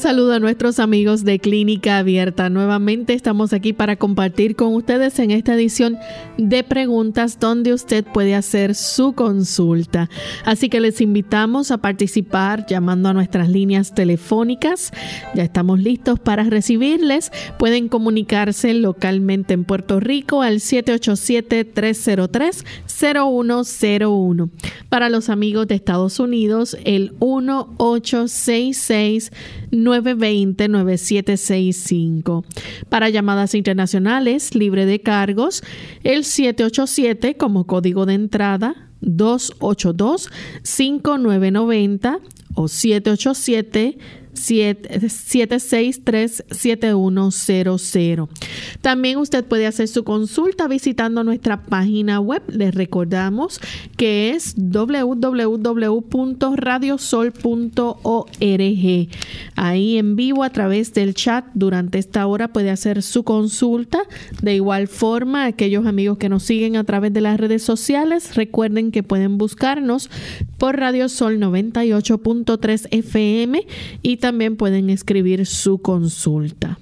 Saludo a nuestros amigos de Clínica Abierta. Nuevamente estamos aquí para compartir con ustedes en esta edición de preguntas donde usted puede hacer su consulta. Así que les invitamos a participar llamando a nuestras líneas telefónicas. Ya estamos listos para recibirles. Pueden comunicarse localmente en Puerto Rico al 787-303-0101. Para los amigos de Estados Unidos, el 1866 920-9765. Para llamadas internacionales, libre de cargos, el 787 como código de entrada 282-5990 o 787 763-7100. También usted puede hacer su consulta visitando nuestra página web. Les recordamos que es www.radiosol.org. Ahí en vivo a través del chat durante esta hora puede hacer su consulta. De igual forma, aquellos amigos que nos siguen a través de las redes sociales, recuerden que pueden buscarnos por Radio Sol 98.3 FM y también pueden escribir su consulta.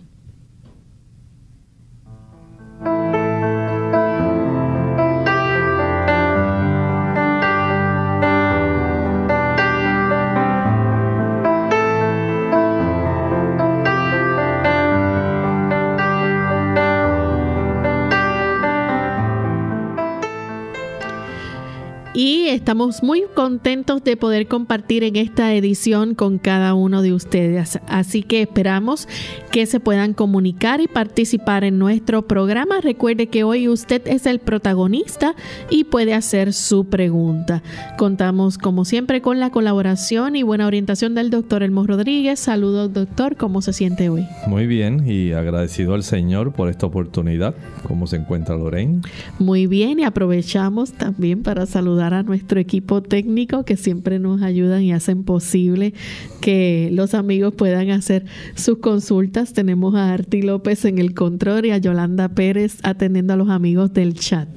Y estamos muy contentos de poder compartir en esta edición con cada uno de ustedes. Así que esperamos que se puedan comunicar y participar en nuestro programa. Recuerde que hoy usted es el protagonista y puede hacer su pregunta. Contamos como siempre con la colaboración y buena orientación del doctor Elmo Rodríguez. Saludos doctor, ¿cómo se siente hoy? Muy bien y agradecido al Señor por esta oportunidad. ¿Cómo se encuentra Lorraine? Muy bien y aprovechamos también para saludar a nuestro equipo técnico que siempre nos ayudan y hacen posible que los amigos puedan hacer sus consultas. Tenemos a Arti López en el control y a Yolanda Pérez atendiendo a los amigos del chat.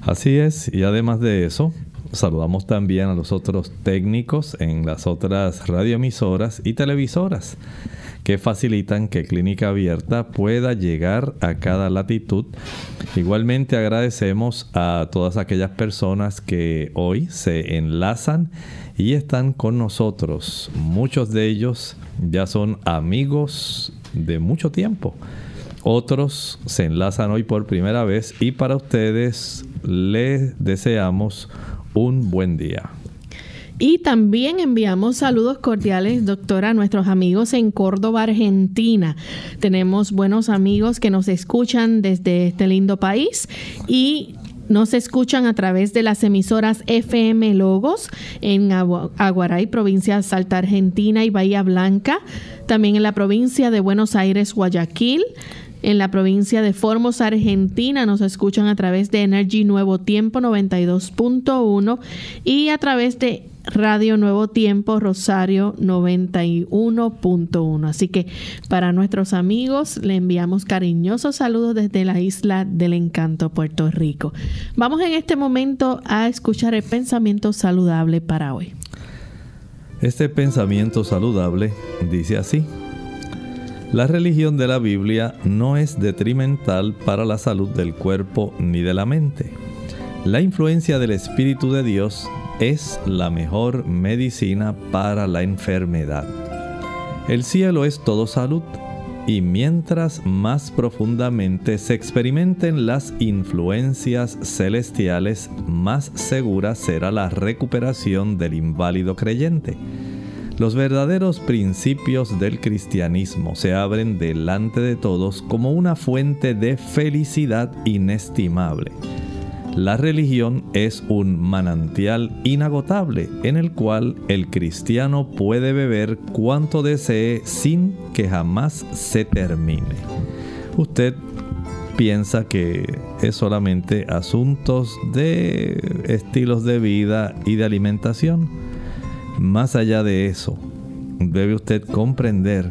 Así es, y además de eso, saludamos también a los otros técnicos en las otras radioemisoras y televisoras que facilitan que Clínica Abierta pueda llegar a cada latitud. Igualmente agradecemos a todas aquellas personas que hoy se enlazan y están con nosotros. Muchos de ellos ya son amigos de mucho tiempo. Otros se enlazan hoy por primera vez y para ustedes les deseamos un buen día. Y también enviamos saludos cordiales, doctora, a nuestros amigos en Córdoba, Argentina. Tenemos buenos amigos que nos escuchan desde este lindo país y Nos escuchan a través de las emisoras FM Logos en Aguaray, provincia de Salta, Argentina y Bahía Blanca. También en la provincia de Buenos Aires, Guayaquil. En la provincia de Formosa, Argentina, nos escuchan a través de Energy Nuevo Tiempo 92.1 y a través de Radio Nuevo Tiempo Rosario 91.1. Así que para nuestros amigos le enviamos cariñosos saludos desde la isla del encanto Puerto Rico. Vamos en este momento a escuchar el pensamiento saludable para hoy. Este pensamiento saludable dice así. La religión de la Biblia no es detrimental para la salud del cuerpo ni de la mente. La influencia del Espíritu de Dios es la mejor medicina para la enfermedad. El cielo es todo salud y mientras más profundamente se experimenten las influencias celestiales, más segura será la recuperación del inválido creyente. Los verdaderos principios del cristianismo se abren delante de todos como una fuente de felicidad inestimable la religión es un manantial inagotable en el cual el cristiano puede beber cuanto desee sin que jamás se termine. Usted piensa que es solamente asuntos de estilos de vida y de alimentación. Más allá de eso, debe usted comprender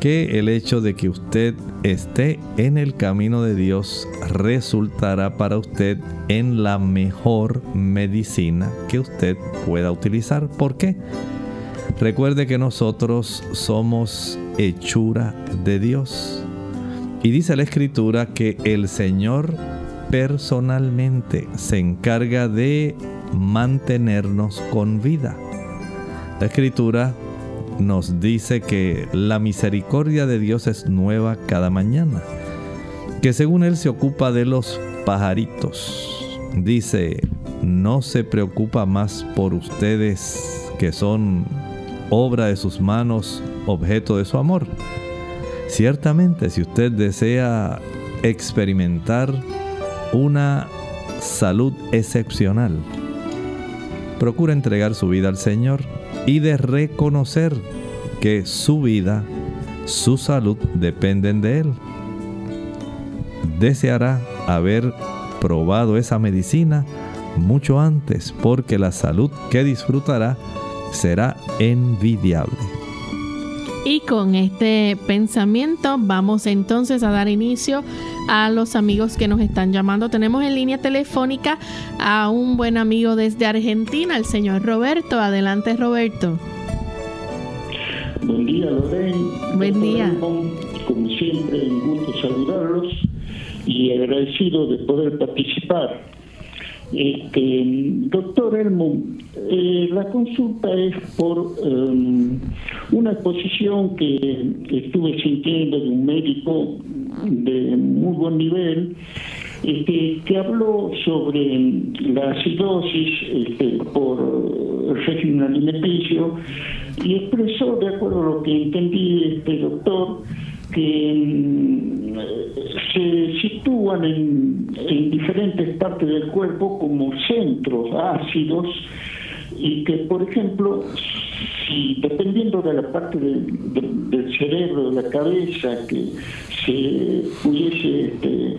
que el hecho de que usted esté en el camino de Dios resultará para usted en la mejor medicina que usted pueda utilizar. ¿Por qué? Recuerde que nosotros somos hechura de Dios. Y dice la escritura que el Señor personalmente se encarga de mantenernos con vida. La escritura nos dice que la misericordia de Dios es nueva cada mañana, que según Él se ocupa de los pajaritos, dice, no se preocupa más por ustedes que son obra de sus manos, objeto de su amor. Ciertamente, si usted desea experimentar una salud excepcional, procura entregar su vida al Señor y de reconocer que su vida, su salud dependen de Él. Deseará haber probado esa medicina mucho antes porque la salud que disfrutará será envidiable. Y con este pensamiento vamos entonces a dar inicio a los amigos que nos están llamando. Tenemos en línea telefónica a un buen amigo desde Argentina, el señor Roberto. Adelante, Roberto. Buen día, Lorena. Buen día. Como siempre, un gusto saludarlos y agradecido de poder participar este, doctor Elmo, eh, la consulta es por em, una exposición que estuve sintiendo de un médico de muy buen nivel, este, que habló sobre la acidosis este, por régimen alimenticio y expresó, de acuerdo a lo que entendí, este doctor, que se sitúan en, diferentes partes del cuerpo como centros ácidos y que, por ejemplo, si dependiendo de la parte del cerebro, de la cabeza, que se pudiese este,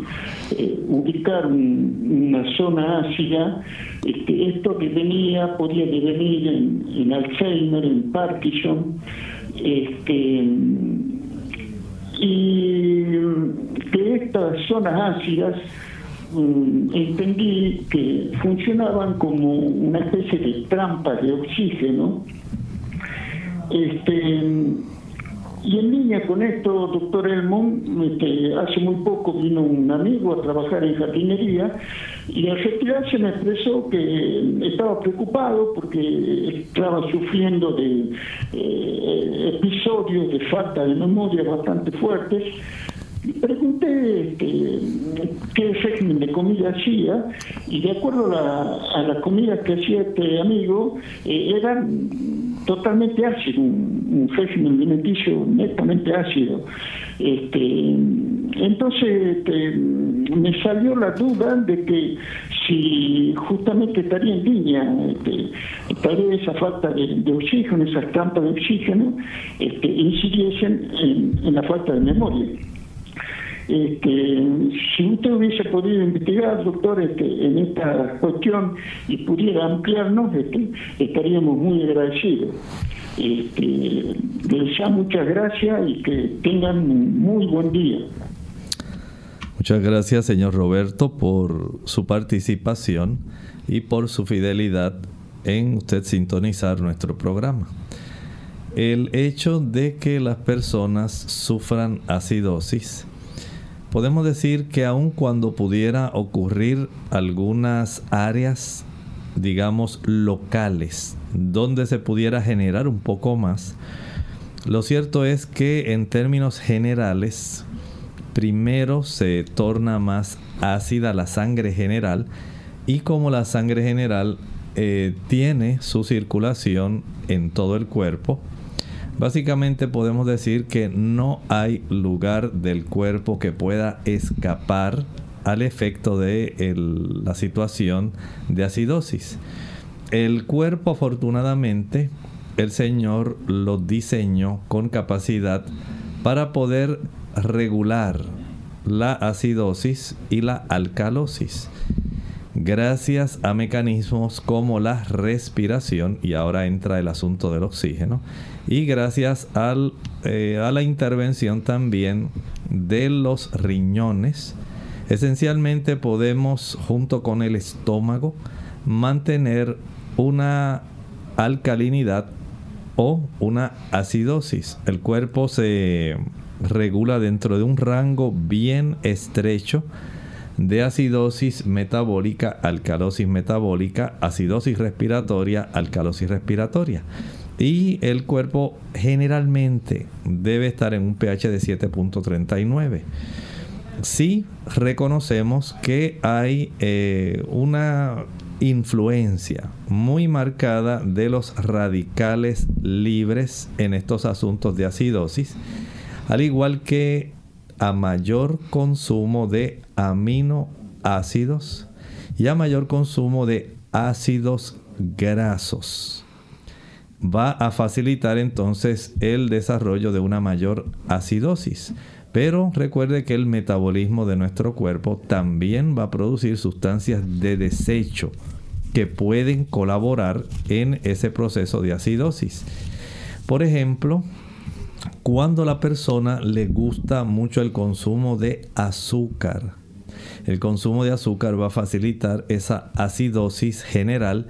eh, ubicar una zona ácida, este, esto devenía, podría devenir en, en Alzheimer, en Parkinson, este, y que estas zonas ácidas mm, entendí que funcionaban como una especie de trampa de oxígeno. Este, y en línea con esto, doctor Elmon, este, hace muy poco vino un amigo a trabajar en jardinería y al retirarse me expresó que estaba preocupado porque estaba sufriendo de eh, episodios de falta de memoria bastante fuertes. Pregunté este, qué régimen de comida hacía y de acuerdo a la, comida que hacía este amigo, eh, eran totalmente ácido, un, régimen alimenticio netamente ácido. Este, entonces este, me salió la duda de que si justamente estaría en línea, este, vez esa falta de, oxígeno, esas trampas de oxígeno, este, incidiesen en, la falta de memoria. Este, si usted hubiese podido investigar, doctor, este, en esta cuestión y pudiera ampliarnos, este, estaríamos muy agradecidos. Este, les deseo muchas gracias y que tengan un muy buen día. Muchas gracias, señor Roberto, por su participación y por su fidelidad en usted sintonizar nuestro programa. El hecho de que las personas sufran acidosis, podemos decir que aun cuando pudiera ocurrir algunas áreas, digamos, locales, donde se pudiera generar un poco más, lo cierto es que en términos generales, primero se torna más ácida la sangre general y como la sangre general eh, tiene su circulación en todo el cuerpo, básicamente podemos decir que no hay lugar del cuerpo que pueda escapar al efecto de la situación de acidosis. El cuerpo afortunadamente el Señor lo diseñó con capacidad para poder regular la acidosis y la alcalosis gracias a mecanismos como la respiración, y ahora entra el asunto del oxígeno, y gracias eh, a la intervención también de los riñones. Esencialmente podemos, junto con el estómago, mantener una alcalinidad o una acidosis. El cuerpo se regula dentro de un rango bien estrecho de acidosis metabólica, alcalosis metabólica, acidosis respiratoria, alcalosis respiratoria. Y el cuerpo generalmente debe estar en un pH de 7.39. Si reconocemos que hay eh, una influencia muy marcada de los radicales libres en estos asuntos de acidosis, al igual que a mayor consumo de aminoácidos y a mayor consumo de ácidos grasos. Va a facilitar entonces el desarrollo de una mayor acidosis. Pero recuerde que el metabolismo de nuestro cuerpo también va a producir sustancias de desecho que pueden colaborar en ese proceso de acidosis. Por ejemplo, cuando la persona le gusta mucho el consumo de azúcar, el consumo de azúcar va a facilitar esa acidosis general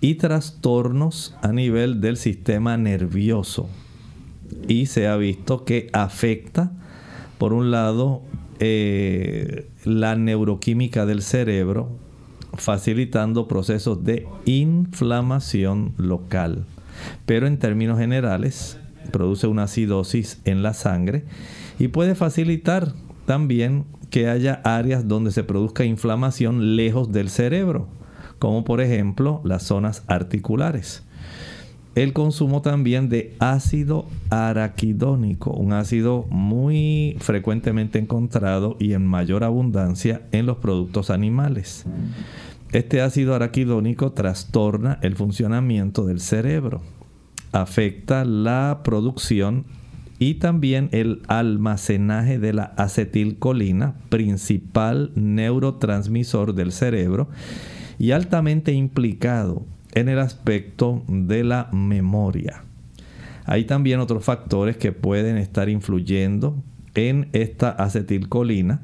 y trastornos a nivel del sistema nervioso. Y se ha visto que afecta, por un lado, eh, la neuroquímica del cerebro, facilitando procesos de inflamación local. Pero en términos generales, produce una acidosis en la sangre y puede facilitar también que haya áreas donde se produzca inflamación lejos del cerebro, como por ejemplo las zonas articulares. El consumo también de ácido araquidónico, un ácido muy frecuentemente encontrado y en mayor abundancia en los productos animales. Este ácido araquidónico trastorna el funcionamiento del cerebro afecta la producción y también el almacenaje de la acetilcolina, principal neurotransmisor del cerebro y altamente implicado en el aspecto de la memoria. Hay también otros factores que pueden estar influyendo en esta acetilcolina.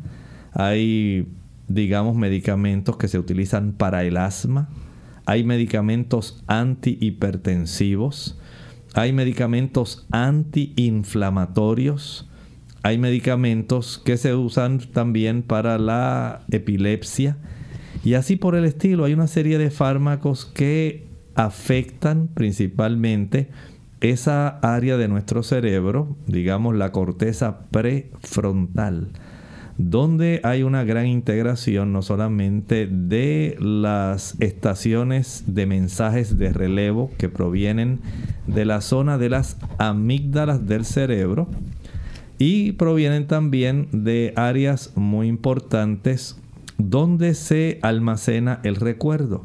Hay, digamos, medicamentos que se utilizan para el asma. Hay medicamentos antihipertensivos hay medicamentos antiinflamatorios, hay medicamentos que se usan también para la epilepsia y así por el estilo. Hay una serie de fármacos que afectan principalmente esa área de nuestro cerebro, digamos la corteza prefrontal donde hay una gran integración no solamente de las estaciones de mensajes de relevo que provienen de la zona de las amígdalas del cerebro y provienen también de áreas muy importantes ¿Dónde se almacena el recuerdo?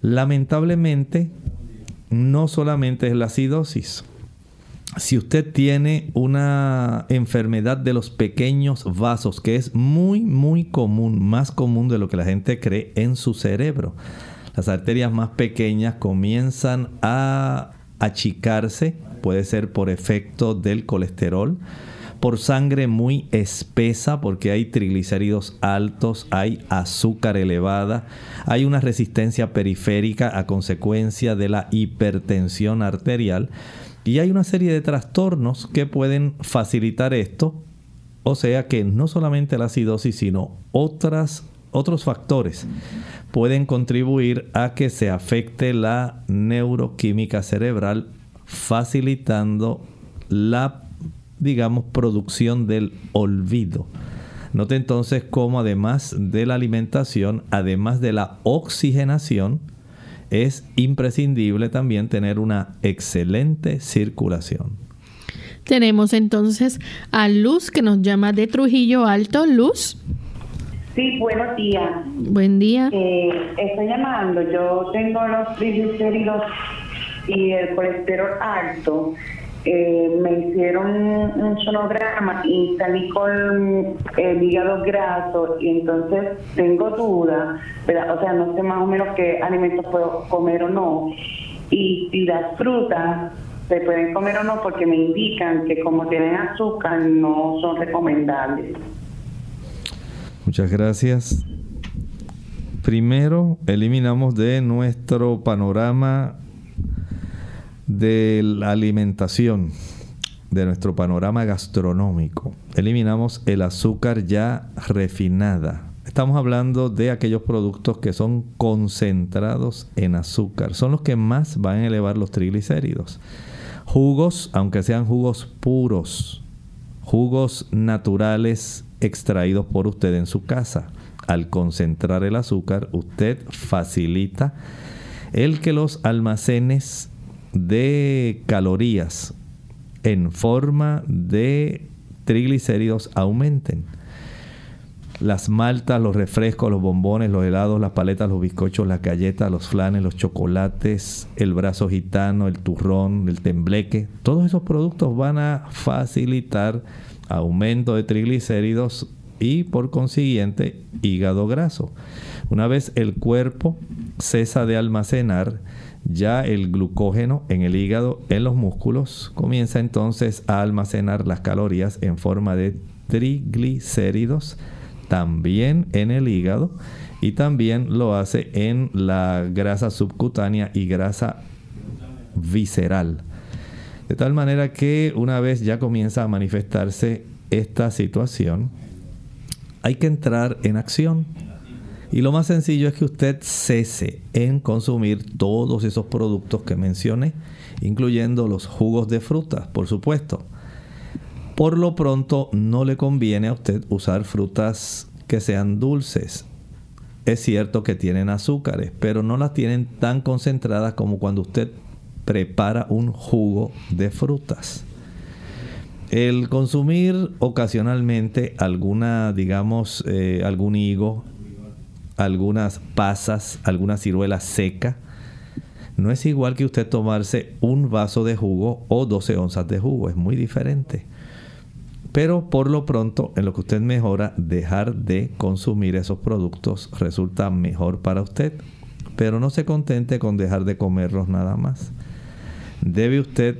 Lamentablemente, no solamente es la acidosis. Si usted tiene una enfermedad de los pequeños vasos, que es muy, muy común, más común de lo que la gente cree en su cerebro, las arterias más pequeñas comienzan a achicarse, puede ser por efecto del colesterol, por sangre muy espesa porque hay triglicéridos altos, hay azúcar elevada, hay una resistencia periférica a consecuencia de la hipertensión arterial y hay una serie de trastornos que pueden facilitar esto. O sea que no solamente la acidosis, sino otras, otros factores pueden contribuir a que se afecte la neuroquímica cerebral, facilitando la digamos, producción del olvido. Note entonces cómo además de la alimentación, además de la oxigenación, es imprescindible también tener una excelente circulación. Tenemos entonces a Luz que nos llama de Trujillo Alto. Luz. Sí, buenos días. Buen día. Eh, estoy llamando, yo tengo los triglicéridos y el colesterol alto eh, me hicieron un sonograma y salí con el hígado graso y entonces tengo duda, o sea, no sé más o menos qué alimentos puedo comer o no. Y si las frutas se pueden comer o no porque me indican que como tienen azúcar no son recomendables. Muchas gracias. Primero, eliminamos de nuestro panorama de la alimentación, de nuestro panorama gastronómico, eliminamos el azúcar ya refinada. Estamos hablando de aquellos productos que son concentrados en azúcar. Son los que más van a elevar los triglicéridos. Jugos, aunque sean jugos puros, jugos naturales extraídos por usted en su casa. Al concentrar el azúcar, usted facilita el que los almacenes de calorías en forma de triglicéridos aumenten. Las maltas, los refrescos, los bombones, los helados, las paletas, los bizcochos, las galletas, los flanes, los chocolates, el brazo gitano, el turrón, el tembleque, todos esos productos van a facilitar aumento de triglicéridos y por consiguiente hígado graso. Una vez el cuerpo cesa de almacenar ya el glucógeno en el hígado, en los músculos, comienza entonces a almacenar las calorías en forma de triglicéridos, también en el hígado y también lo hace en la grasa subcutánea y grasa visceral. De tal manera que una vez ya comienza a manifestarse esta situación, hay que entrar en acción y lo más sencillo es que usted cese en consumir todos esos productos que mencioné, incluyendo los jugos de frutas, por supuesto. Por lo pronto no le conviene a usted usar frutas que sean dulces. Es cierto que tienen azúcares, pero no las tienen tan concentradas como cuando usted prepara un jugo de frutas. El consumir ocasionalmente alguna, digamos, eh, algún higo, algunas pasas, alguna ciruela seca. No es igual que usted tomarse un vaso de jugo o 12 onzas de jugo, es muy diferente. Pero por lo pronto, en lo que usted mejora, dejar de consumir esos productos resulta mejor para usted. Pero no se contente con dejar de comerlos nada más. Debe usted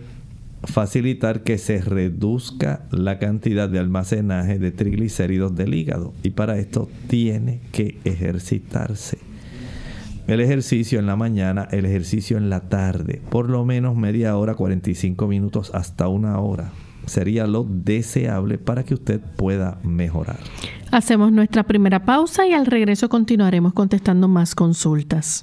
facilitar que se reduzca la cantidad de almacenaje de triglicéridos del hígado y para esto tiene que ejercitarse. El ejercicio en la mañana, el ejercicio en la tarde, por lo menos media hora, 45 minutos hasta una hora. Sería lo deseable para que usted pueda mejorar. Hacemos nuestra primera pausa y al regreso continuaremos contestando más consultas.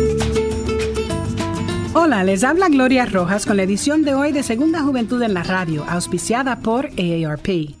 Hola, les habla Gloria Rojas con la edición de hoy de Segunda Juventud en la Radio, auspiciada por AARP.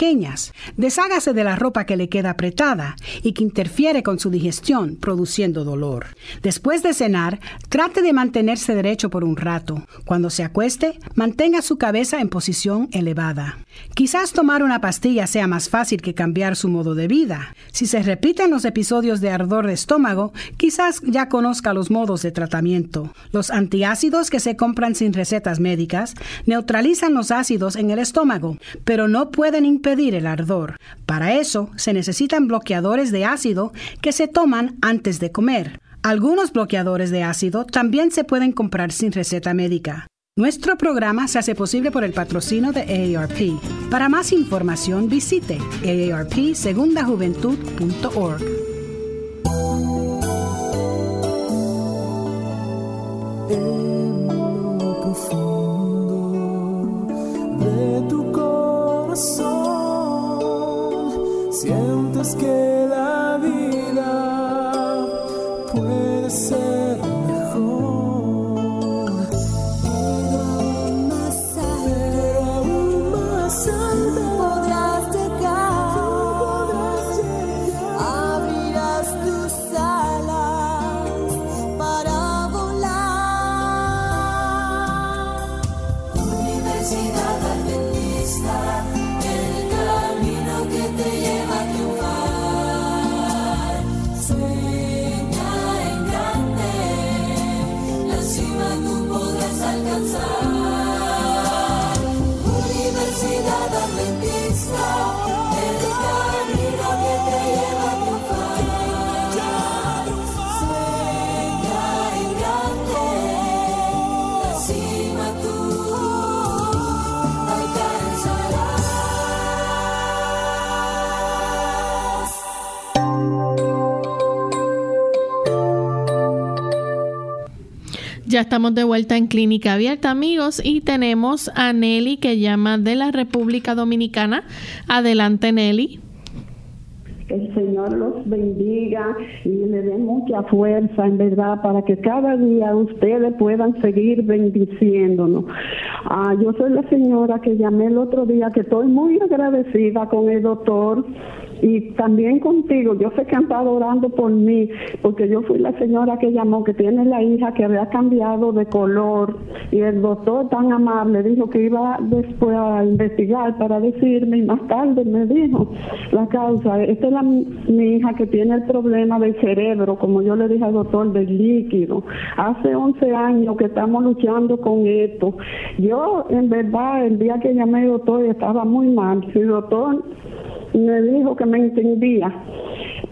Deshágase de la ropa que le queda apretada y que interfiere con su digestión, produciendo dolor. Después de cenar, trate de mantenerse derecho por un rato. Cuando se acueste, mantenga su cabeza en posición elevada. Quizás tomar una pastilla sea más fácil que cambiar su modo de vida. Si se repiten los episodios de ardor de estómago, quizás ya conozca los modos de tratamiento. Los antiácidos que se compran sin recetas médicas neutralizan los ácidos en el estómago, pero no pueden impedir el ardor. Para eso se necesitan bloqueadores de ácido que se toman antes de comer. Algunos bloqueadores de ácido también se pueden comprar sin receta médica. Nuestro programa se hace posible por el patrocino de AARP. Para más información visite aarpsegundajuventud.org. de tu corazón sientes que la vida Estamos de vuelta en Clínica Abierta, amigos, y tenemos a Nelly que llama de la República Dominicana. Adelante, Nelly. El Señor los bendiga y le dé mucha fuerza, en verdad, para que cada día ustedes puedan seguir bendiciéndonos. Ah, yo soy la señora que llamé el otro día, que estoy muy agradecida con el doctor y también contigo. Yo sé que han estado orando por mí, porque yo fui la señora que llamó, que tiene la hija que había cambiado de color y el doctor tan amable dijo que iba después a investigar para decirme y más tarde me dijo la causa. Esta es la, mi hija que tiene el problema del cerebro, como yo le dije al doctor, del líquido. Hace 11 años que estamos luchando con esto. Yo, en verdad, el día que llamé al doctor estaba muy mal. Si doctor me dijo que me entendía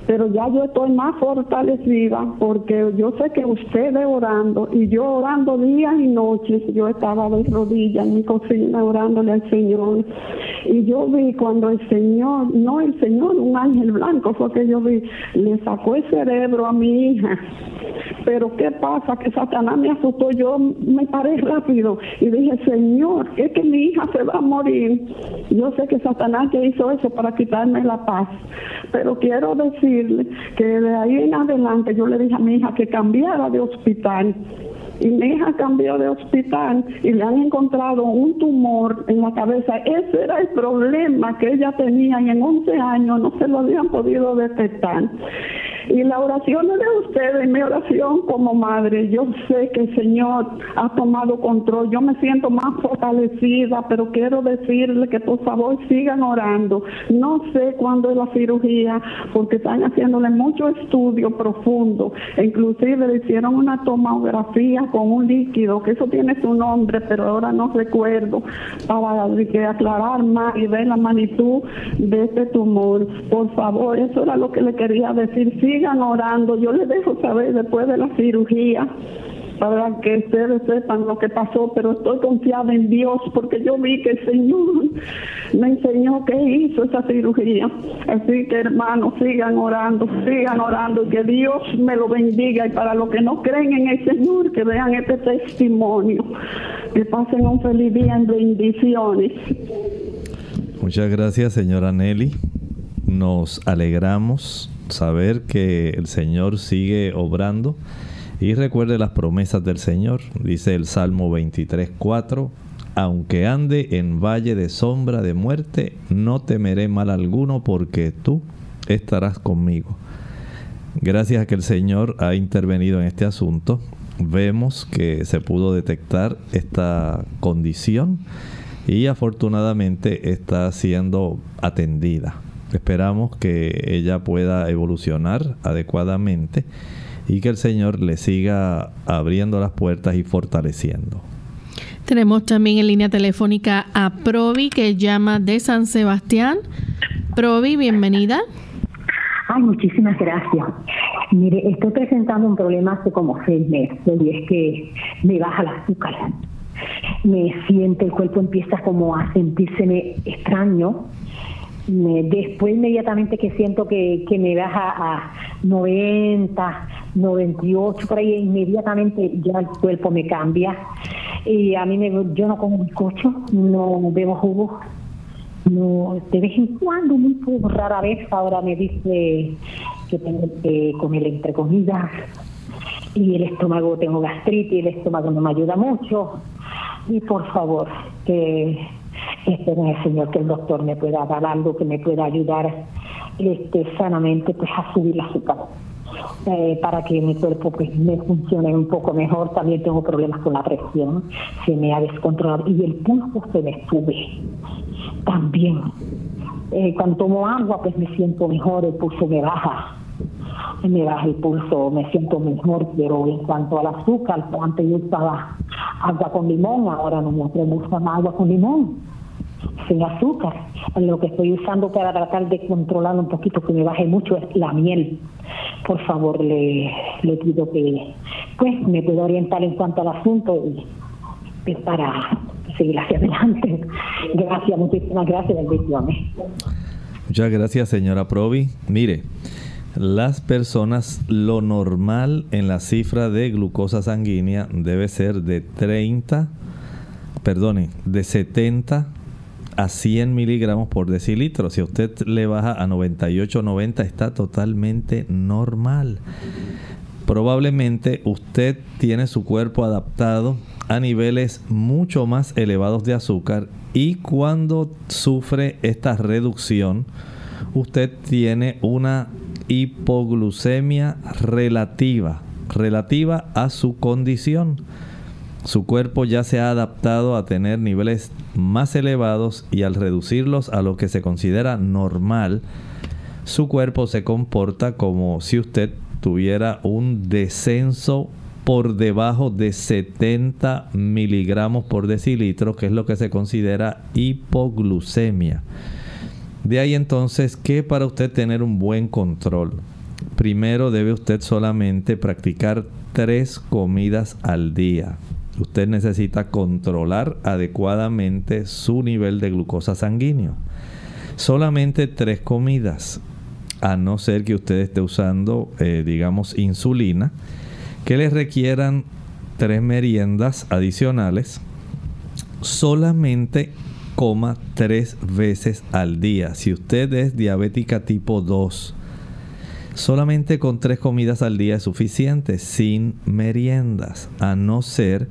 pero ya yo estoy más fortalecida porque yo sé que ustedes orando y yo orando días y noches, yo estaba de rodillas en mi cocina orándole al Señor y yo vi cuando el Señor, no el Señor, un ángel blanco fue que yo vi, le sacó el cerebro a mi hija. Pero ¿qué pasa? Que Satanás me asustó, yo me paré rápido y dije, Señor, es que mi hija se va a morir. Yo sé que Satanás que hizo eso para quitarme la paz, pero quiero decir que de ahí en adelante yo le dije a mi hija que cambiara de hospital. Y mi hija cambió de hospital y le han encontrado un tumor en la cabeza. Ese era el problema que ella tenía y en 11 años no se lo habían podido detectar. Y la oración de ustedes, mi oración como madre, yo sé que el Señor ha tomado control. Yo me siento más fortalecida, pero quiero decirle que por favor sigan orando. No sé cuándo es la cirugía, porque están haciéndole mucho estudio profundo. Inclusive le hicieron una tomografía con un líquido, que eso tiene su nombre, pero ahora no recuerdo, para que aclarar más y ver la magnitud de este tumor. Por favor, eso era lo que le quería decir. Sigan orando. Yo les dejo saber después de la cirugía para que ustedes sepan lo que pasó, pero estoy confiada en Dios porque yo vi que el Señor me enseñó que hizo esa cirugía. Así que hermanos, sigan orando, sigan orando que Dios me lo bendiga y para los que no creen en el Señor, que vean este testimonio, que pasen un feliz día en bendiciones. Muchas gracias, señora Nelly. Nos alegramos saber que el Señor sigue obrando y recuerde las promesas del Señor. Dice el Salmo 23, 4. Aunque ande en valle de sombra de muerte, no temeré mal alguno porque tú estarás conmigo. Gracias a que el Señor ha intervenido en este asunto, vemos que se pudo detectar esta condición y afortunadamente está siendo atendida. Esperamos que ella pueda evolucionar adecuadamente y que el Señor le siga abriendo las puertas y fortaleciendo. Tenemos también en línea telefónica a Provi que llama de San Sebastián. Provi, bienvenida. Ay, muchísimas gracias. Mire, estoy presentando un problema hace como seis meses y es que me baja el azúcar. Me siente, el cuerpo empieza como a sentirse extraño después inmediatamente que siento que, me baja a 90, 98, por ahí inmediatamente ya el cuerpo me cambia. Y a mí me, yo no como bizcocho, no bebo jugo. No, de vez en cuando, muy rara vez, ahora me dice que tengo que comer entre comidas y el estómago, tengo gastritis, el estómago no me ayuda mucho. Y por favor, que espero en el Señor que el doctor me pueda dar algo que me pueda ayudar este, sanamente pues a subir la azúcar. Eh, para que mi cuerpo pues me funcione un poco mejor. También tengo problemas con la presión, se me ha descontrolado y el pulso se me sube también. Eh, cuando tomo agua pues me siento mejor, el pulso me baja, me baja el pulso, me siento mejor, pero en cuanto al azúcar, antes yo usaba agua con limón, ahora no me atrevo a usar agua con limón sin azúcar. Lo que estoy usando para tratar de controlar un poquito que me baje mucho es la miel. Por favor, le, le pido que pues me pueda orientar en cuanto al asunto y pues, para seguir hacia adelante. Gracias, muchísimas gracias, bendiciones. Muchas gracias, señora Provi. Mire, las personas, lo normal en la cifra de glucosa sanguínea debe ser de 30, perdone, de 70 a 100 miligramos por decilitro. Si usted le baja a 98 90 está totalmente normal. Probablemente usted tiene su cuerpo adaptado a niveles mucho más elevados de azúcar y cuando sufre esta reducción, usted tiene una hipoglucemia relativa, relativa a su condición. Su cuerpo ya se ha adaptado a tener niveles más elevados y al reducirlos a lo que se considera normal, su cuerpo se comporta como si usted tuviera un descenso por debajo de 70 miligramos por decilitro, que es lo que se considera hipoglucemia. De ahí entonces que para usted tener un buen control, primero debe usted solamente practicar tres comidas al día usted necesita controlar adecuadamente su nivel de glucosa sanguíneo. Solamente tres comidas, a no ser que usted esté usando, eh, digamos, insulina, que le requieran tres meriendas adicionales, solamente coma tres veces al día. Si usted es diabética tipo 2, Solamente con tres comidas al día es suficiente, sin meriendas, a no ser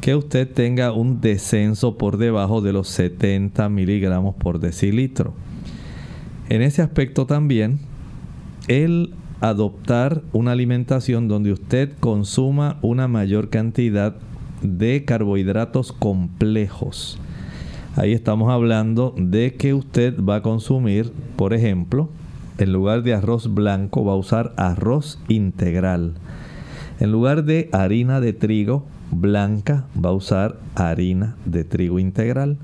que usted tenga un descenso por debajo de los 70 miligramos por decilitro. En ese aspecto también, el adoptar una alimentación donde usted consuma una mayor cantidad de carbohidratos complejos. Ahí estamos hablando de que usted va a consumir, por ejemplo, en lugar de arroz blanco va a usar arroz integral. En lugar de harina de trigo blanca, va a usar harina de trigo integral.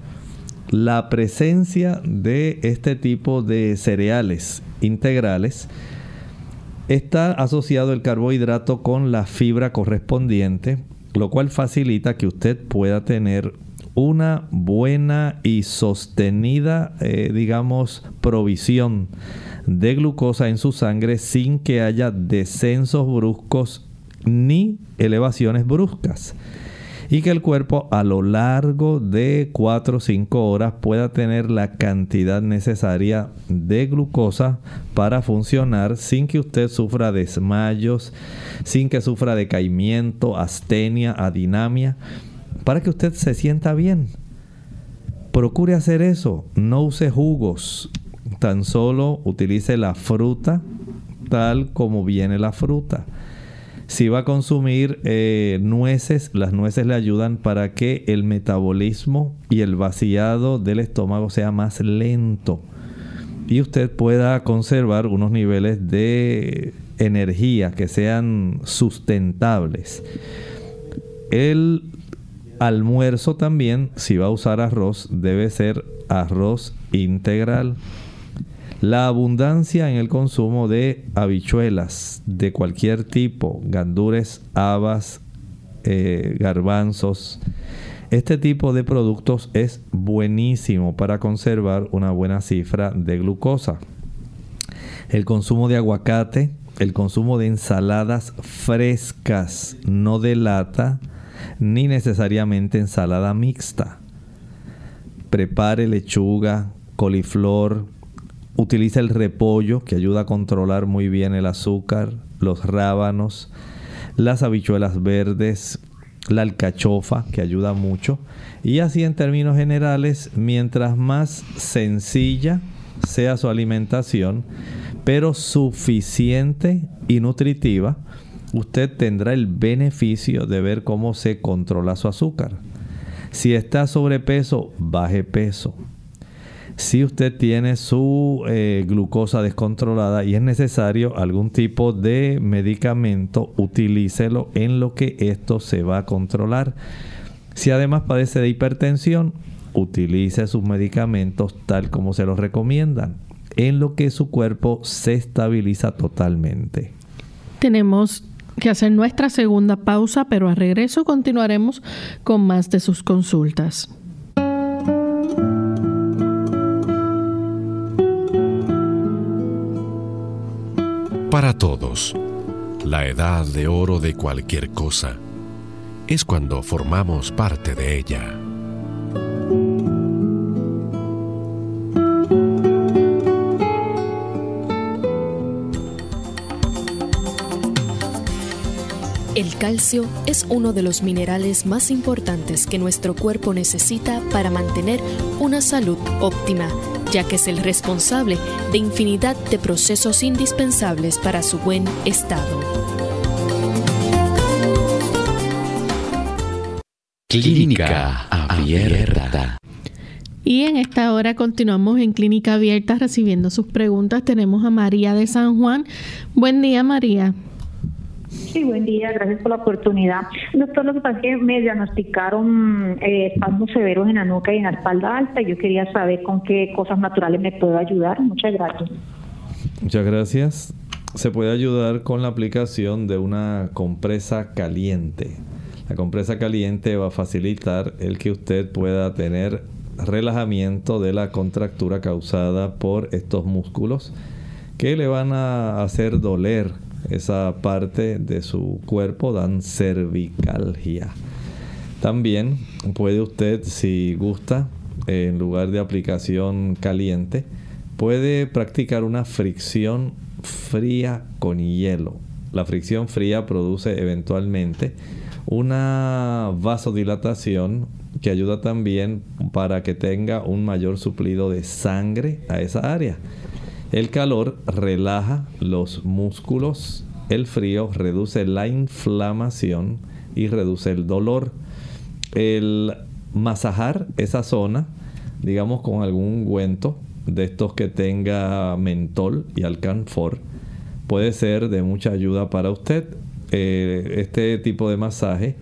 La presencia de este tipo de cereales integrales está asociado el carbohidrato con la fibra correspondiente, lo cual facilita que usted pueda tener una buena y sostenida, eh, digamos, provisión de glucosa en su sangre sin que haya descensos bruscos ni elevaciones bruscas. Y que el cuerpo a lo largo de 4 o 5 horas pueda tener la cantidad necesaria de glucosa para funcionar sin que usted sufra desmayos, sin que sufra decaimiento, astenia, adinamia, para que usted se sienta bien. Procure hacer eso, no use jugos, tan solo utilice la fruta tal como viene la fruta. Si va a consumir eh, nueces, las nueces le ayudan para que el metabolismo y el vaciado del estómago sea más lento y usted pueda conservar unos niveles de energía que sean sustentables. El almuerzo también, si va a usar arroz, debe ser arroz integral la abundancia en el consumo de habichuelas de cualquier tipo, gandures, habas, eh, garbanzos. Este tipo de productos es buenísimo para conservar una buena cifra de glucosa. El consumo de aguacate, el consumo de ensaladas frescas, no de lata, ni necesariamente ensalada mixta. Prepare lechuga, coliflor, Utiliza el repollo que ayuda a controlar muy bien el azúcar, los rábanos, las habichuelas verdes, la alcachofa que ayuda mucho. Y así en términos generales, mientras más sencilla sea su alimentación, pero suficiente y nutritiva, usted tendrá el beneficio de ver cómo se controla su azúcar. Si está sobrepeso, baje peso. Si usted tiene su eh, glucosa descontrolada y es necesario algún tipo de medicamento, utilícelo en lo que esto se va a controlar. Si además padece de hipertensión, utilice sus medicamentos tal como se los recomiendan, en lo que su cuerpo se estabiliza totalmente. Tenemos que hacer nuestra segunda pausa, pero a regreso continuaremos con más de sus consultas. Para todos. La edad de oro de cualquier cosa es cuando formamos parte de ella. El calcio es uno de los minerales más importantes que nuestro cuerpo necesita para mantener una salud óptima ya que es el responsable de infinidad de procesos indispensables para su buen estado. Clínica Abierta. Y en esta hora continuamos en Clínica Abierta recibiendo sus preguntas. Tenemos a María de San Juan. Buen día, María. Sí, buen día, gracias por la oportunidad. Doctor, lo que pasa es que me diagnosticaron eh, espasmos severos en la nuca y en la espalda alta yo quería saber con qué cosas naturales me puedo ayudar. Muchas gracias. Muchas gracias. Se puede ayudar con la aplicación de una compresa caliente. La compresa caliente va a facilitar el que usted pueda tener relajamiento de la contractura causada por estos músculos que le van a hacer doler esa parte de su cuerpo dan cervicalgia. También puede usted, si gusta, en lugar de aplicación caliente, puede practicar una fricción fría con hielo. La fricción fría produce eventualmente una vasodilatación que ayuda también para que tenga un mayor suplido de sangre a esa área. El calor relaja los músculos, el frío reduce la inflamación y reduce el dolor. El masajar esa zona, digamos con algún ungüento de estos que tenga mentol y alcanfor, puede ser de mucha ayuda para usted. Eh, este tipo de masaje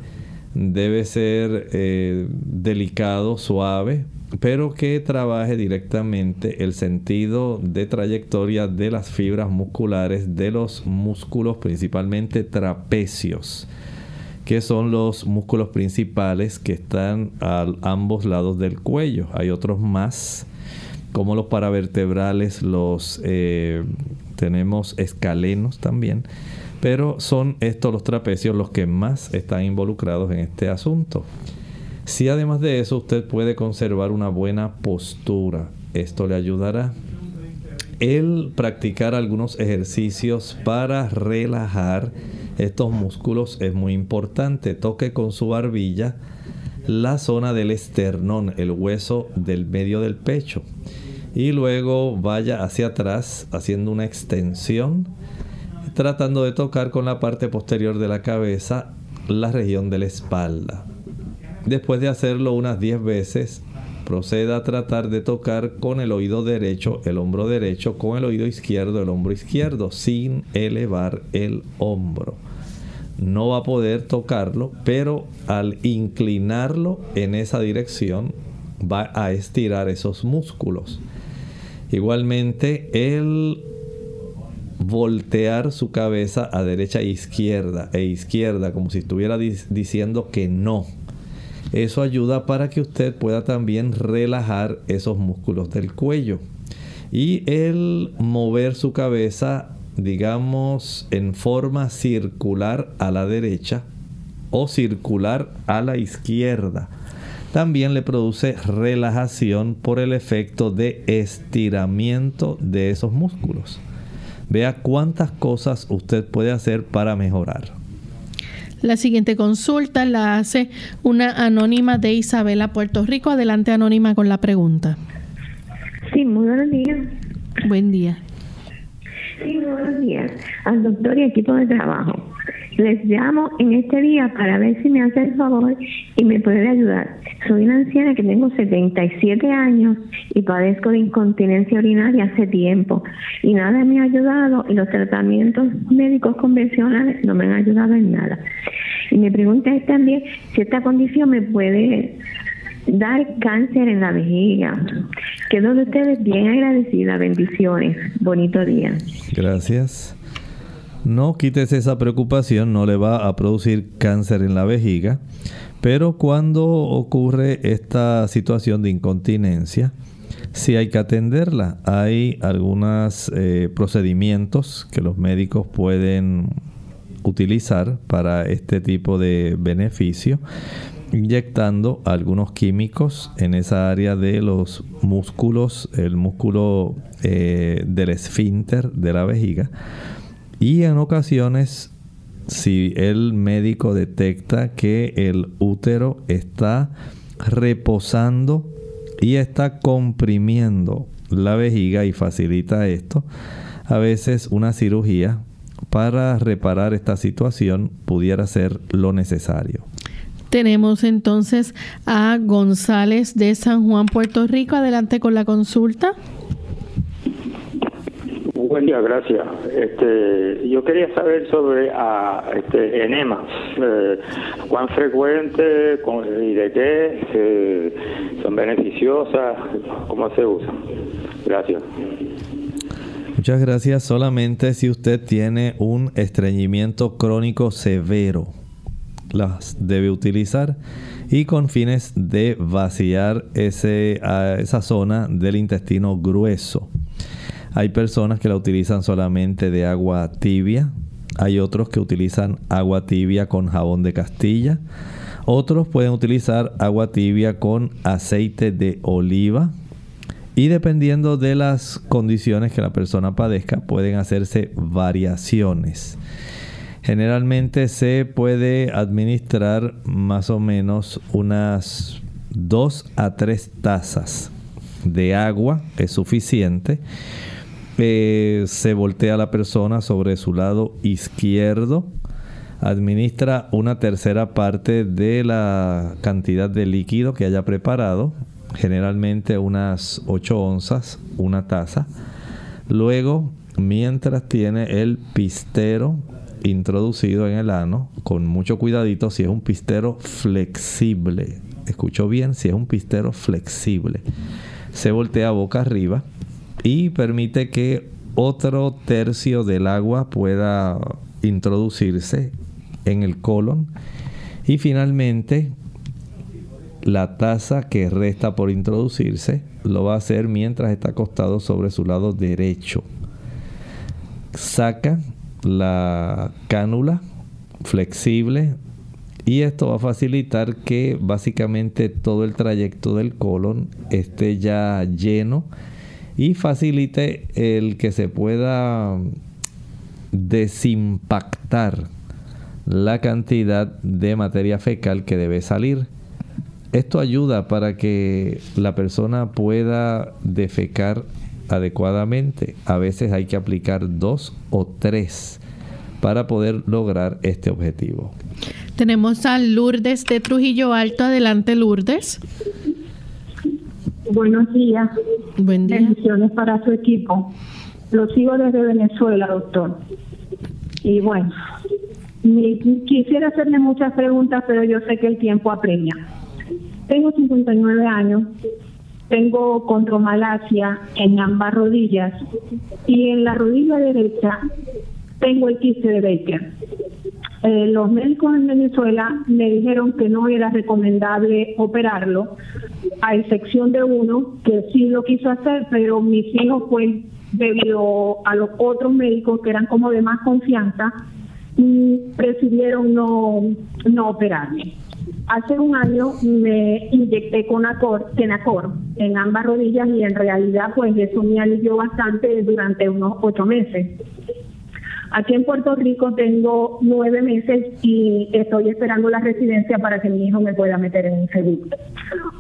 debe ser eh, delicado, suave, pero que trabaje directamente el sentido de trayectoria de las fibras musculares de los músculos, principalmente trapecios, que son los músculos principales que están a ambos lados del cuello. Hay otros más, como los paravertebrales, los eh, tenemos escalenos también, pero son estos los trapecios los que más están involucrados en este asunto. Si además de eso usted puede conservar una buena postura, esto le ayudará. El practicar algunos ejercicios para relajar estos músculos es muy importante. Toque con su barbilla la zona del esternón, el hueso del medio del pecho. Y luego vaya hacia atrás haciendo una extensión, tratando de tocar con la parte posterior de la cabeza la región de la espalda. Después de hacerlo unas 10 veces, proceda a tratar de tocar con el oído derecho el hombro derecho, con el oído izquierdo el hombro izquierdo, sin elevar el hombro. No va a poder tocarlo, pero al inclinarlo en esa dirección va a estirar esos músculos. Igualmente, el voltear su cabeza a derecha e izquierda e izquierda como si estuviera diciendo que no eso ayuda para que usted pueda también relajar esos músculos del cuello. Y el mover su cabeza, digamos, en forma circular a la derecha o circular a la izquierda, también le produce relajación por el efecto de estiramiento de esos músculos. Vea cuántas cosas usted puede hacer para mejorar. La siguiente consulta la hace una anónima de Isabela, Puerto Rico. Adelante, anónima, con la pregunta. Sí, muy buenos días. Buen día. Sí, muy buenos días. Al doctor y equipo de trabajo. Les llamo en este día para ver si me hace el favor y me puede ayudar. Soy una anciana que tengo 77 años y padezco de incontinencia urinaria hace tiempo y nada me ha ayudado y los tratamientos médicos convencionales no me han ayudado en nada. Y mi pregunta es también si esta condición me puede dar cáncer en la vejiga. Quedo de ustedes bien agradecida. Bendiciones. Bonito día. Gracias. No quites esa preocupación, no le va a producir cáncer en la vejiga, pero cuando ocurre esta situación de incontinencia, sí hay que atenderla. Hay algunos eh, procedimientos que los médicos pueden utilizar para este tipo de beneficio, inyectando algunos químicos en esa área de los músculos, el músculo eh, del esfínter de la vejiga. Y en ocasiones, si el médico detecta que el útero está reposando y está comprimiendo la vejiga y facilita esto, a veces una cirugía para reparar esta situación pudiera ser lo necesario. Tenemos entonces a González de San Juan, Puerto Rico. Adelante con la consulta. Buen día, gracias. Este, yo quería saber sobre a, este, enemas, eh, cuán frecuente y de qué son beneficiosas, cómo se usan. Gracias. Muchas gracias. Solamente si usted tiene un estreñimiento crónico severo, las debe utilizar y con fines de vaciar ese, esa zona del intestino grueso. Hay personas que la utilizan solamente de agua tibia, hay otros que utilizan agua tibia con jabón de Castilla, otros pueden utilizar agua tibia con aceite de oliva, y dependiendo de las condiciones que la persona padezca, pueden hacerse variaciones. Generalmente se puede administrar más o menos unas 2 a 3 tazas de agua, es suficiente. Eh, se voltea la persona sobre su lado izquierdo, administra una tercera parte de la cantidad de líquido que haya preparado, generalmente unas 8 onzas, una taza. Luego, mientras tiene el pistero introducido en el ano, con mucho cuidadito si es un pistero flexible. Escucho bien, si es un pistero flexible. Se voltea boca arriba y permite que otro tercio del agua pueda introducirse en el colon. Y finalmente, la taza que resta por introducirse lo va a hacer mientras está acostado sobre su lado derecho. Saca la cánula flexible y esto va a facilitar que básicamente todo el trayecto del colon esté ya lleno y facilite el que se pueda desimpactar la cantidad de materia fecal que debe salir. Esto ayuda para que la persona pueda defecar adecuadamente. A veces hay que aplicar dos o tres para poder lograr este objetivo. Tenemos a Lourdes de Trujillo Alto. Adelante, Lourdes. Buenos días. Buen día. Bendiciones para su equipo. Lo sigo desde Venezuela, doctor. Y bueno, quisiera hacerle muchas preguntas, pero yo sé que el tiempo apremia. Tengo 59 años, tengo contromalacia en ambas rodillas y en la rodilla derecha tengo el quiste de Baker. Eh, los médicos en Venezuela me dijeron que no era recomendable operarlo, a excepción de uno que sí lo quiso hacer, pero mis hijos, pues, debido a los otros médicos que eran como de más confianza, mm, prefirieron no, no operarme. Hace un año me inyecté con Acor, Tenacor en ambas rodillas y en realidad pues eso me alivió bastante durante unos ocho meses. Aquí en Puerto Rico tengo nueve meses y estoy esperando la residencia para que mi hijo me pueda meter en un seguro.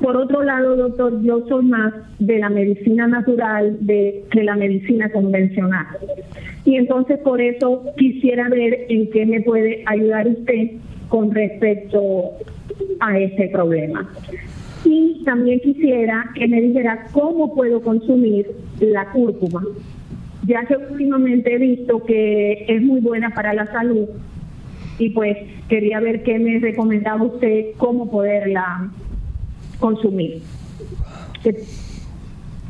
Por otro lado, doctor, yo soy más de la medicina natural de que la medicina convencional. Y entonces por eso quisiera ver en qué me puede ayudar usted con respecto a este problema. Y también quisiera que me dijera cómo puedo consumir la cúrcuma, ya que últimamente he visto que es muy buena para la salud y pues quería ver qué me recomendaba usted, cómo poderla consumir.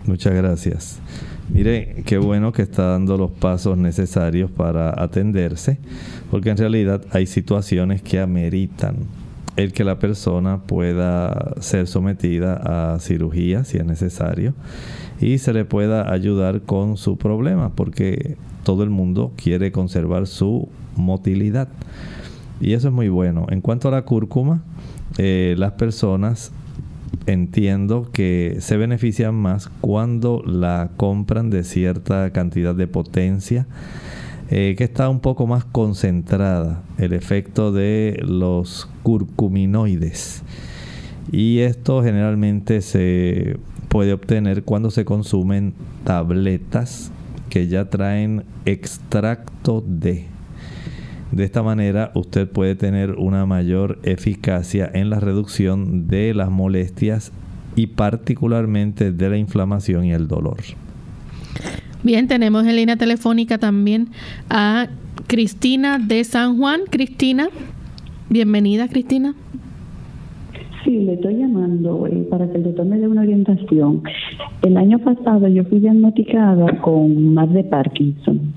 Muchas gracias. Mire, qué bueno que está dando los pasos necesarios para atenderse, porque en realidad hay situaciones que ameritan el que la persona pueda ser sometida a cirugía si es necesario y se le pueda ayudar con su problema, porque todo el mundo quiere conservar su motilidad. Y eso es muy bueno. En cuanto a la cúrcuma, eh, las personas entiendo que se benefician más cuando la compran de cierta cantidad de potencia, eh, que está un poco más concentrada, el efecto de los curcuminoides. Y esto generalmente se puede obtener cuando se consumen tabletas que ya traen extracto de. De esta manera usted puede tener una mayor eficacia en la reducción de las molestias y particularmente de la inflamación y el dolor. Bien, tenemos en línea telefónica también a Cristina de San Juan. Cristina, bienvenida Cristina. Sí, le estoy llamando eh, para que el doctor me dé una orientación. El año pasado yo fui diagnosticada con más de Parkinson.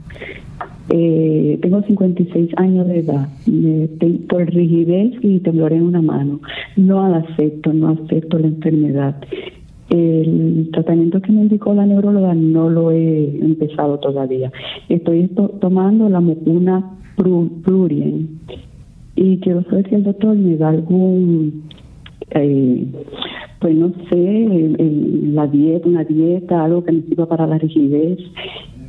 Eh, tengo 56 años de edad, por rigidez y temblor en una mano. No acepto, no acepto la enfermedad. El tratamiento que me indicó la neuróloga no lo he empezado todavía. Estoy tomando la mucuna plurien y quiero saber si el doctor me da algún eh, pues no sé, la dieta, una dieta, algo que me sirva para la rigidez,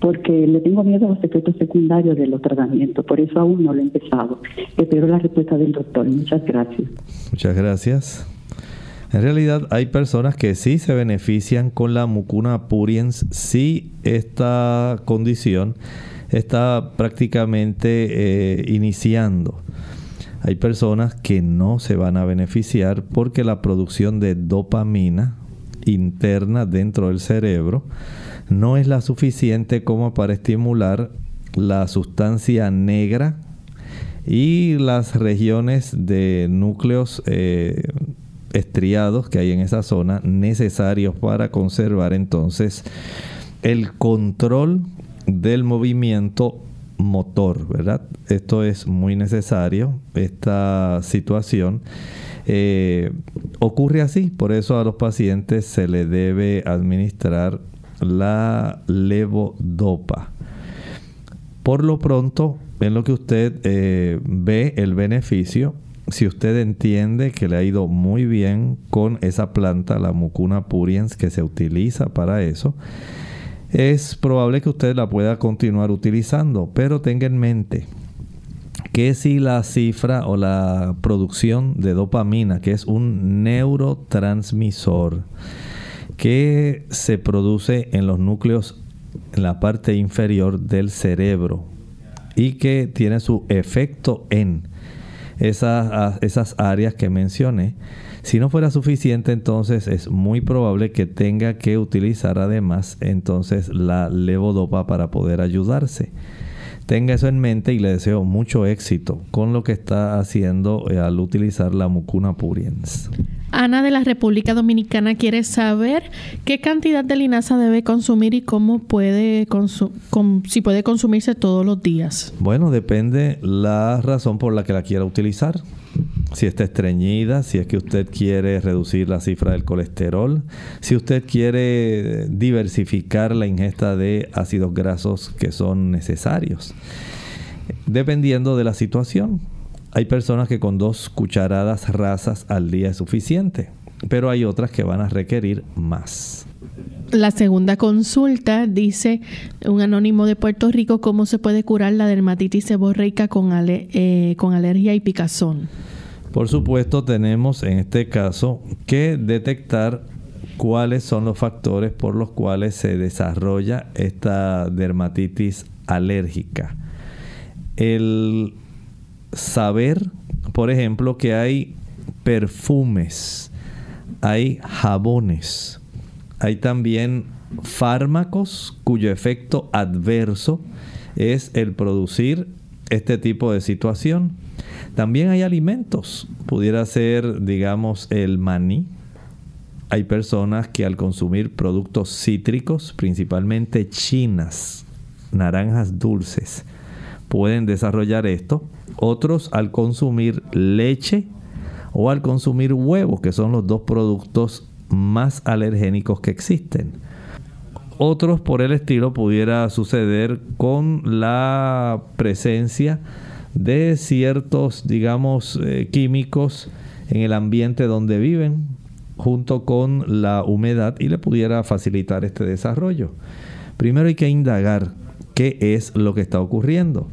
porque le tengo miedo a los efectos secundarios de los tratamientos, por eso aún no lo he empezado. Espero la respuesta del doctor. Muchas gracias. Muchas gracias. En realidad hay personas que sí se benefician con la mucuna puriens si esta condición está prácticamente eh, iniciando. Hay personas que no se van a beneficiar porque la producción de dopamina interna dentro del cerebro no es la suficiente como para estimular la sustancia negra y las regiones de núcleos eh, estriados que hay en esa zona necesarios para conservar entonces el control del movimiento motor, ¿verdad? Esto es muy necesario, esta situación. Eh, ocurre así, por eso a los pacientes se le debe administrar la levodopa. Por lo pronto, en lo que usted eh, ve el beneficio, si usted entiende que le ha ido muy bien con esa planta, la mucuna puriens, que se utiliza para eso, es probable que usted la pueda continuar utilizando, pero tenga en mente que si la cifra o la producción de dopamina, que es un neurotransmisor que se produce en los núcleos en la parte inferior del cerebro y que tiene su efecto en esas, esas áreas que mencioné, si no fuera suficiente, entonces es muy probable que tenga que utilizar además entonces la levodopa para poder ayudarse. Tenga eso en mente y le deseo mucho éxito con lo que está haciendo eh, al utilizar la mucuna puriens. Ana de la República Dominicana quiere saber qué cantidad de linaza debe consumir y cómo puede si puede consumirse todos los días. Bueno, depende la razón por la que la quiera utilizar. Si está estreñida, si es que usted quiere reducir la cifra del colesterol, si usted quiere diversificar la ingesta de ácidos grasos que son necesarios, dependiendo de la situación. Hay personas que con dos cucharadas rasas al día es suficiente, pero hay otras que van a requerir más. La segunda consulta dice un anónimo de Puerto Rico cómo se puede curar la dermatitis seborreica con, eh, con alergia y picazón. Por supuesto tenemos en este caso que detectar cuáles son los factores por los cuales se desarrolla esta dermatitis alérgica. El saber, por ejemplo, que hay perfumes, hay jabones, hay también fármacos cuyo efecto adverso es el producir este tipo de situación. También hay alimentos, pudiera ser, digamos, el maní. Hay personas que al consumir productos cítricos, principalmente chinas, naranjas dulces, pueden desarrollar esto. Otros al consumir leche o al consumir huevos, que son los dos productos más alergénicos que existen. Otros por el estilo pudiera suceder con la presencia de ciertos, digamos, eh, químicos en el ambiente donde viven, junto con la humedad y le pudiera facilitar este desarrollo. Primero hay que indagar qué es lo que está ocurriendo.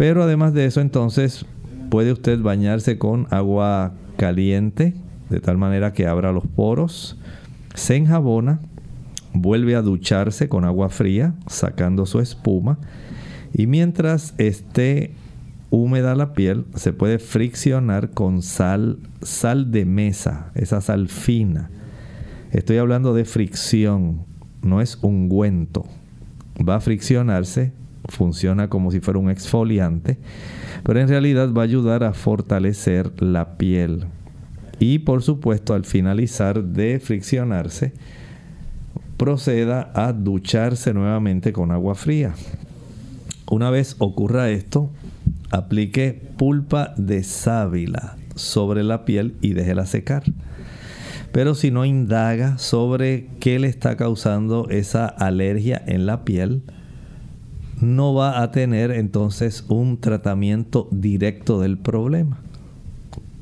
Pero además de eso, entonces puede usted bañarse con agua caliente, de tal manera que abra los poros, se enjabona, vuelve a ducharse con agua fría, sacando su espuma, y mientras esté húmeda la piel, se puede friccionar con sal, sal de mesa, esa sal fina. Estoy hablando de fricción, no es ungüento. Va a friccionarse, funciona como si fuera un exfoliante, pero en realidad va a ayudar a fortalecer la piel. Y por supuesto, al finalizar de friccionarse, proceda a ducharse nuevamente con agua fría. Una vez ocurra esto, aplique pulpa de sábila sobre la piel y déjela secar. Pero si no indaga sobre qué le está causando esa alergia en la piel, no va a tener entonces un tratamiento directo del problema.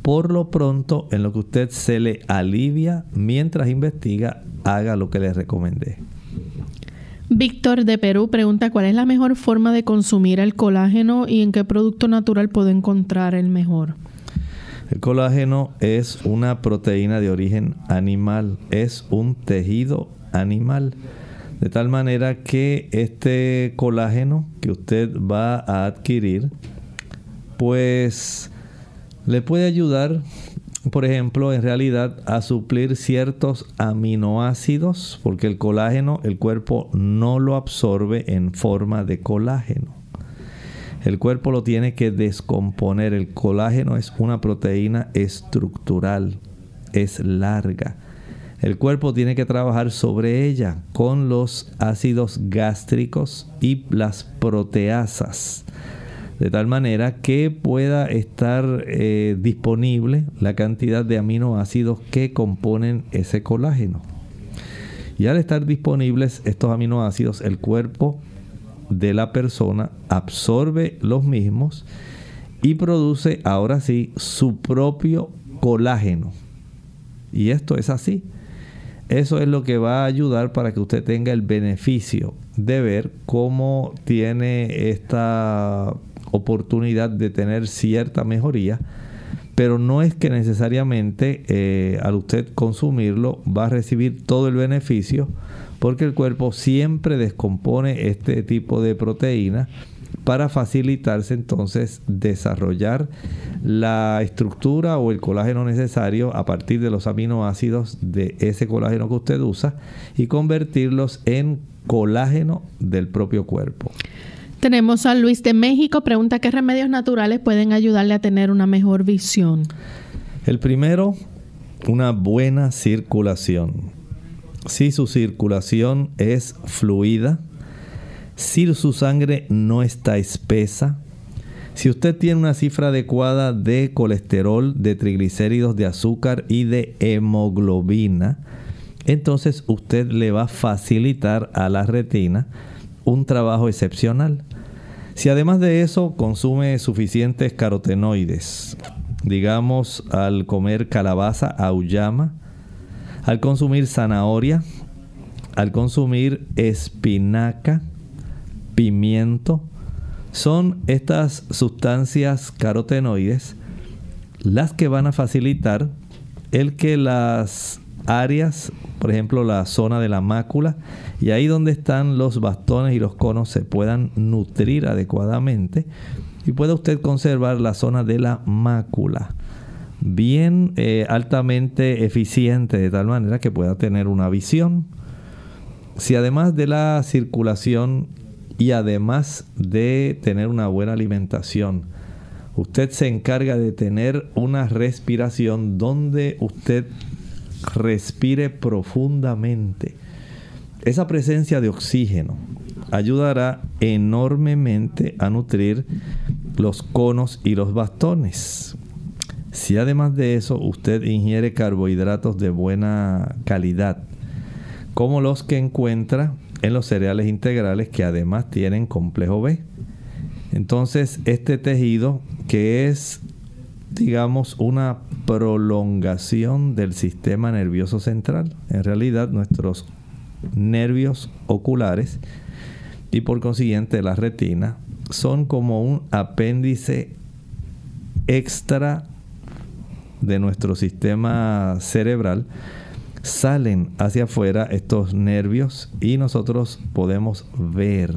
Por lo pronto, en lo que usted se le alivia mientras investiga, haga lo que le recomendé. Víctor de Perú pregunta cuál es la mejor forma de consumir el colágeno y en qué producto natural puedo encontrar el mejor. El colágeno es una proteína de origen animal, es un tejido animal. De tal manera que este colágeno que usted va a adquirir, pues le puede ayudar por ejemplo, en realidad a suplir ciertos aminoácidos, porque el colágeno el cuerpo no lo absorbe en forma de colágeno. el cuerpo lo tiene que descomponer. El colágeno es una proteína estructural, es larga. El cuerpo tiene que trabajar sobre ella con los ácidos gástricos y las proteasas, de tal manera que pueda estar eh, disponible la cantidad de aminoácidos que componen ese colágeno. Y al estar disponibles estos aminoácidos, el cuerpo de la persona absorbe los mismos y produce ahora sí su propio colágeno. Y esto es así. Eso es lo que va a ayudar para que usted tenga el beneficio de ver cómo tiene esta oportunidad de tener cierta mejoría, pero no es que necesariamente eh, al usted consumirlo va a recibir todo el beneficio, porque el cuerpo siempre descompone este tipo de proteína para facilitarse entonces desarrollar la estructura o el colágeno necesario a partir de los aminoácidos de ese colágeno que usted usa y convertirlos en colágeno del propio cuerpo. Tenemos a Luis de México, pregunta qué remedios naturales pueden ayudarle a tener una mejor visión. El primero, una buena circulación. Si su circulación es fluida, si su sangre no está espesa, si usted tiene una cifra adecuada de colesterol, de triglicéridos, de azúcar y de hemoglobina, entonces usted le va a facilitar a la retina un trabajo excepcional. Si además de eso consume suficientes carotenoides, digamos al comer calabaza, auyama, al consumir zanahoria, al consumir espinaca, pimiento, son estas sustancias carotenoides las que van a facilitar el que las áreas, por ejemplo la zona de la mácula, y ahí donde están los bastones y los conos se puedan nutrir adecuadamente y pueda usted conservar la zona de la mácula bien eh, altamente eficiente de tal manera que pueda tener una visión. Si además de la circulación y además de tener una buena alimentación, usted se encarga de tener una respiración donde usted respire profundamente. Esa presencia de oxígeno ayudará enormemente a nutrir los conos y los bastones. Si además de eso usted ingiere carbohidratos de buena calidad, como los que encuentra en los cereales integrales que además tienen complejo B. Entonces, este tejido que es, digamos, una prolongación del sistema nervioso central, en realidad nuestros nervios oculares y por consiguiente la retina son como un apéndice extra de nuestro sistema cerebral salen hacia afuera estos nervios y nosotros podemos ver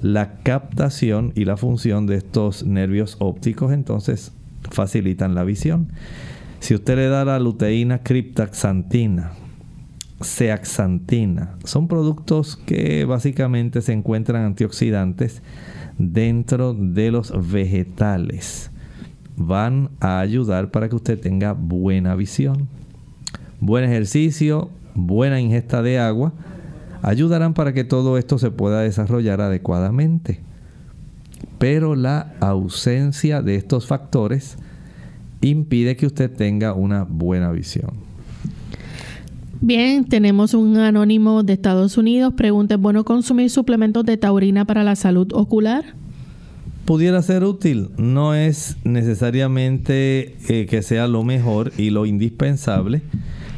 la captación y la función de estos nervios ópticos entonces facilitan la visión. Si usted le da la luteína criptaxantina, seaxantina, son productos que básicamente se encuentran antioxidantes dentro de los vegetales. Van a ayudar para que usted tenga buena visión buen ejercicio, buena ingesta de agua, ayudarán para que todo esto se pueda desarrollar adecuadamente. Pero la ausencia de estos factores impide que usted tenga una buena visión. Bien, tenemos un anónimo de Estados Unidos. Pregunta, ¿es bueno consumir suplementos de taurina para la salud ocular? Pudiera ser útil. No es necesariamente eh, que sea lo mejor y lo indispensable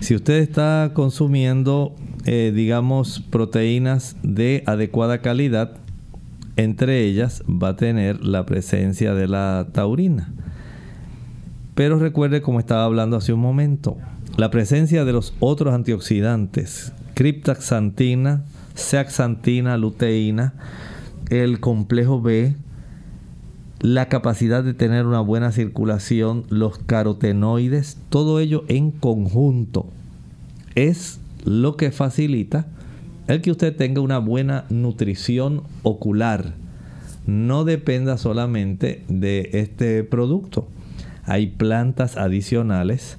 si usted está consumiendo, eh, digamos, proteínas de adecuada calidad, entre ellas va a tener la presencia de la taurina. Pero recuerde, como estaba hablando hace un momento, la presencia de los otros antioxidantes, criptaxantina, zeaxantina, luteína, el complejo B, la capacidad de tener una buena circulación, los carotenoides, todo ello en conjunto es lo que facilita el que usted tenga una buena nutrición ocular, no dependa solamente de este producto. Hay plantas adicionales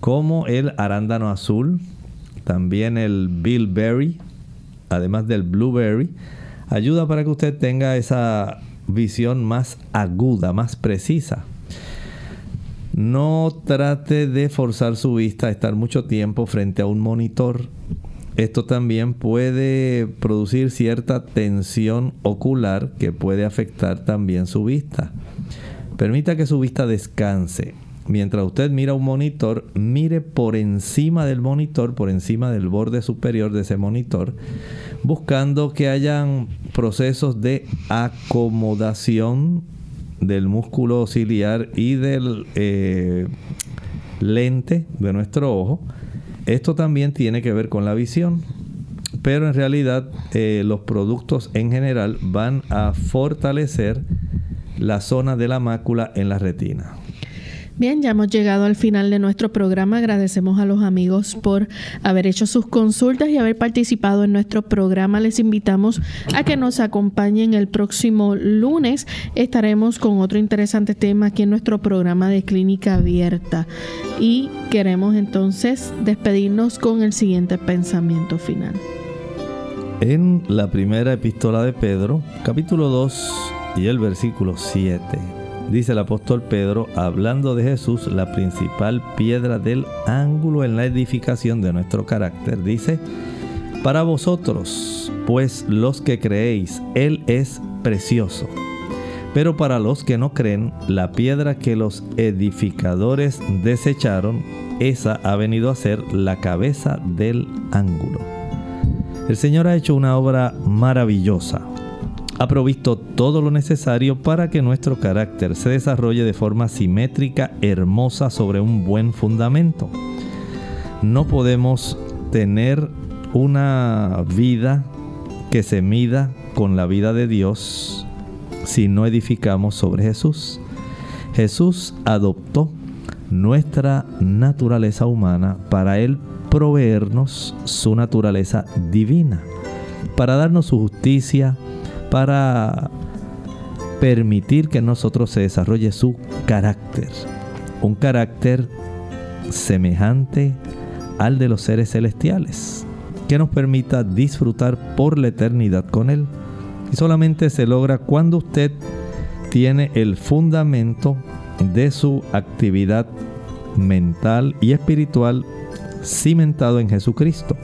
como el arándano azul, también el bilberry, además del blueberry, ayuda para que usted tenga esa visión más aguda, más precisa. No trate de forzar su vista a estar mucho tiempo frente a un monitor. Esto también puede producir cierta tensión ocular que puede afectar también su vista. Permita que su vista descanse. Mientras usted mira un monitor, mire por encima del monitor, por encima del borde superior de ese monitor, buscando que hayan procesos de acomodación del músculo ciliar y del eh, lente de nuestro ojo. Esto también tiene que ver con la visión, pero en realidad eh, los productos en general van a fortalecer la zona de la mácula en la retina. Bien, ya hemos llegado al final de nuestro programa. Agradecemos a los amigos por haber hecho sus consultas y haber participado en nuestro programa. Les invitamos a que nos acompañen el próximo lunes. Estaremos con otro interesante tema aquí en nuestro programa de Clínica Abierta. Y queremos entonces despedirnos con el siguiente pensamiento final. En la primera epístola de Pedro, capítulo 2 y el versículo 7 dice el apóstol Pedro, hablando de Jesús, la principal piedra del ángulo en la edificación de nuestro carácter, dice, para vosotros, pues los que creéis, Él es precioso. Pero para los que no creen, la piedra que los edificadores desecharon, esa ha venido a ser la cabeza del ángulo. El Señor ha hecho una obra maravillosa ha provisto todo lo necesario para que nuestro carácter se desarrolle de forma simétrica, hermosa, sobre un buen fundamento. No podemos tener una vida que se mida con la vida de Dios si no edificamos sobre Jesús. Jesús adoptó nuestra naturaleza humana para Él proveernos su naturaleza divina, para darnos su justicia, para permitir que nosotros se desarrolle su carácter. Un carácter semejante al de los seres celestiales, que nos permita disfrutar por la eternidad con Él. Y solamente se logra cuando usted tiene el fundamento de su actividad mental y espiritual cimentado en Jesucristo.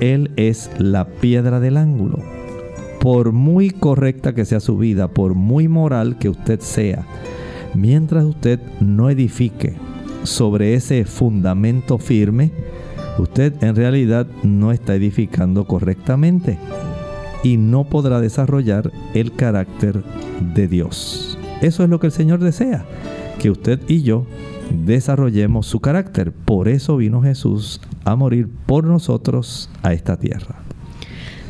Él es la piedra del ángulo por muy correcta que sea su vida, por muy moral que usted sea, mientras usted no edifique sobre ese fundamento firme, usted en realidad no está edificando correctamente y no podrá desarrollar el carácter de Dios. Eso es lo que el Señor desea, que usted y yo desarrollemos su carácter. Por eso vino Jesús a morir por nosotros a esta tierra.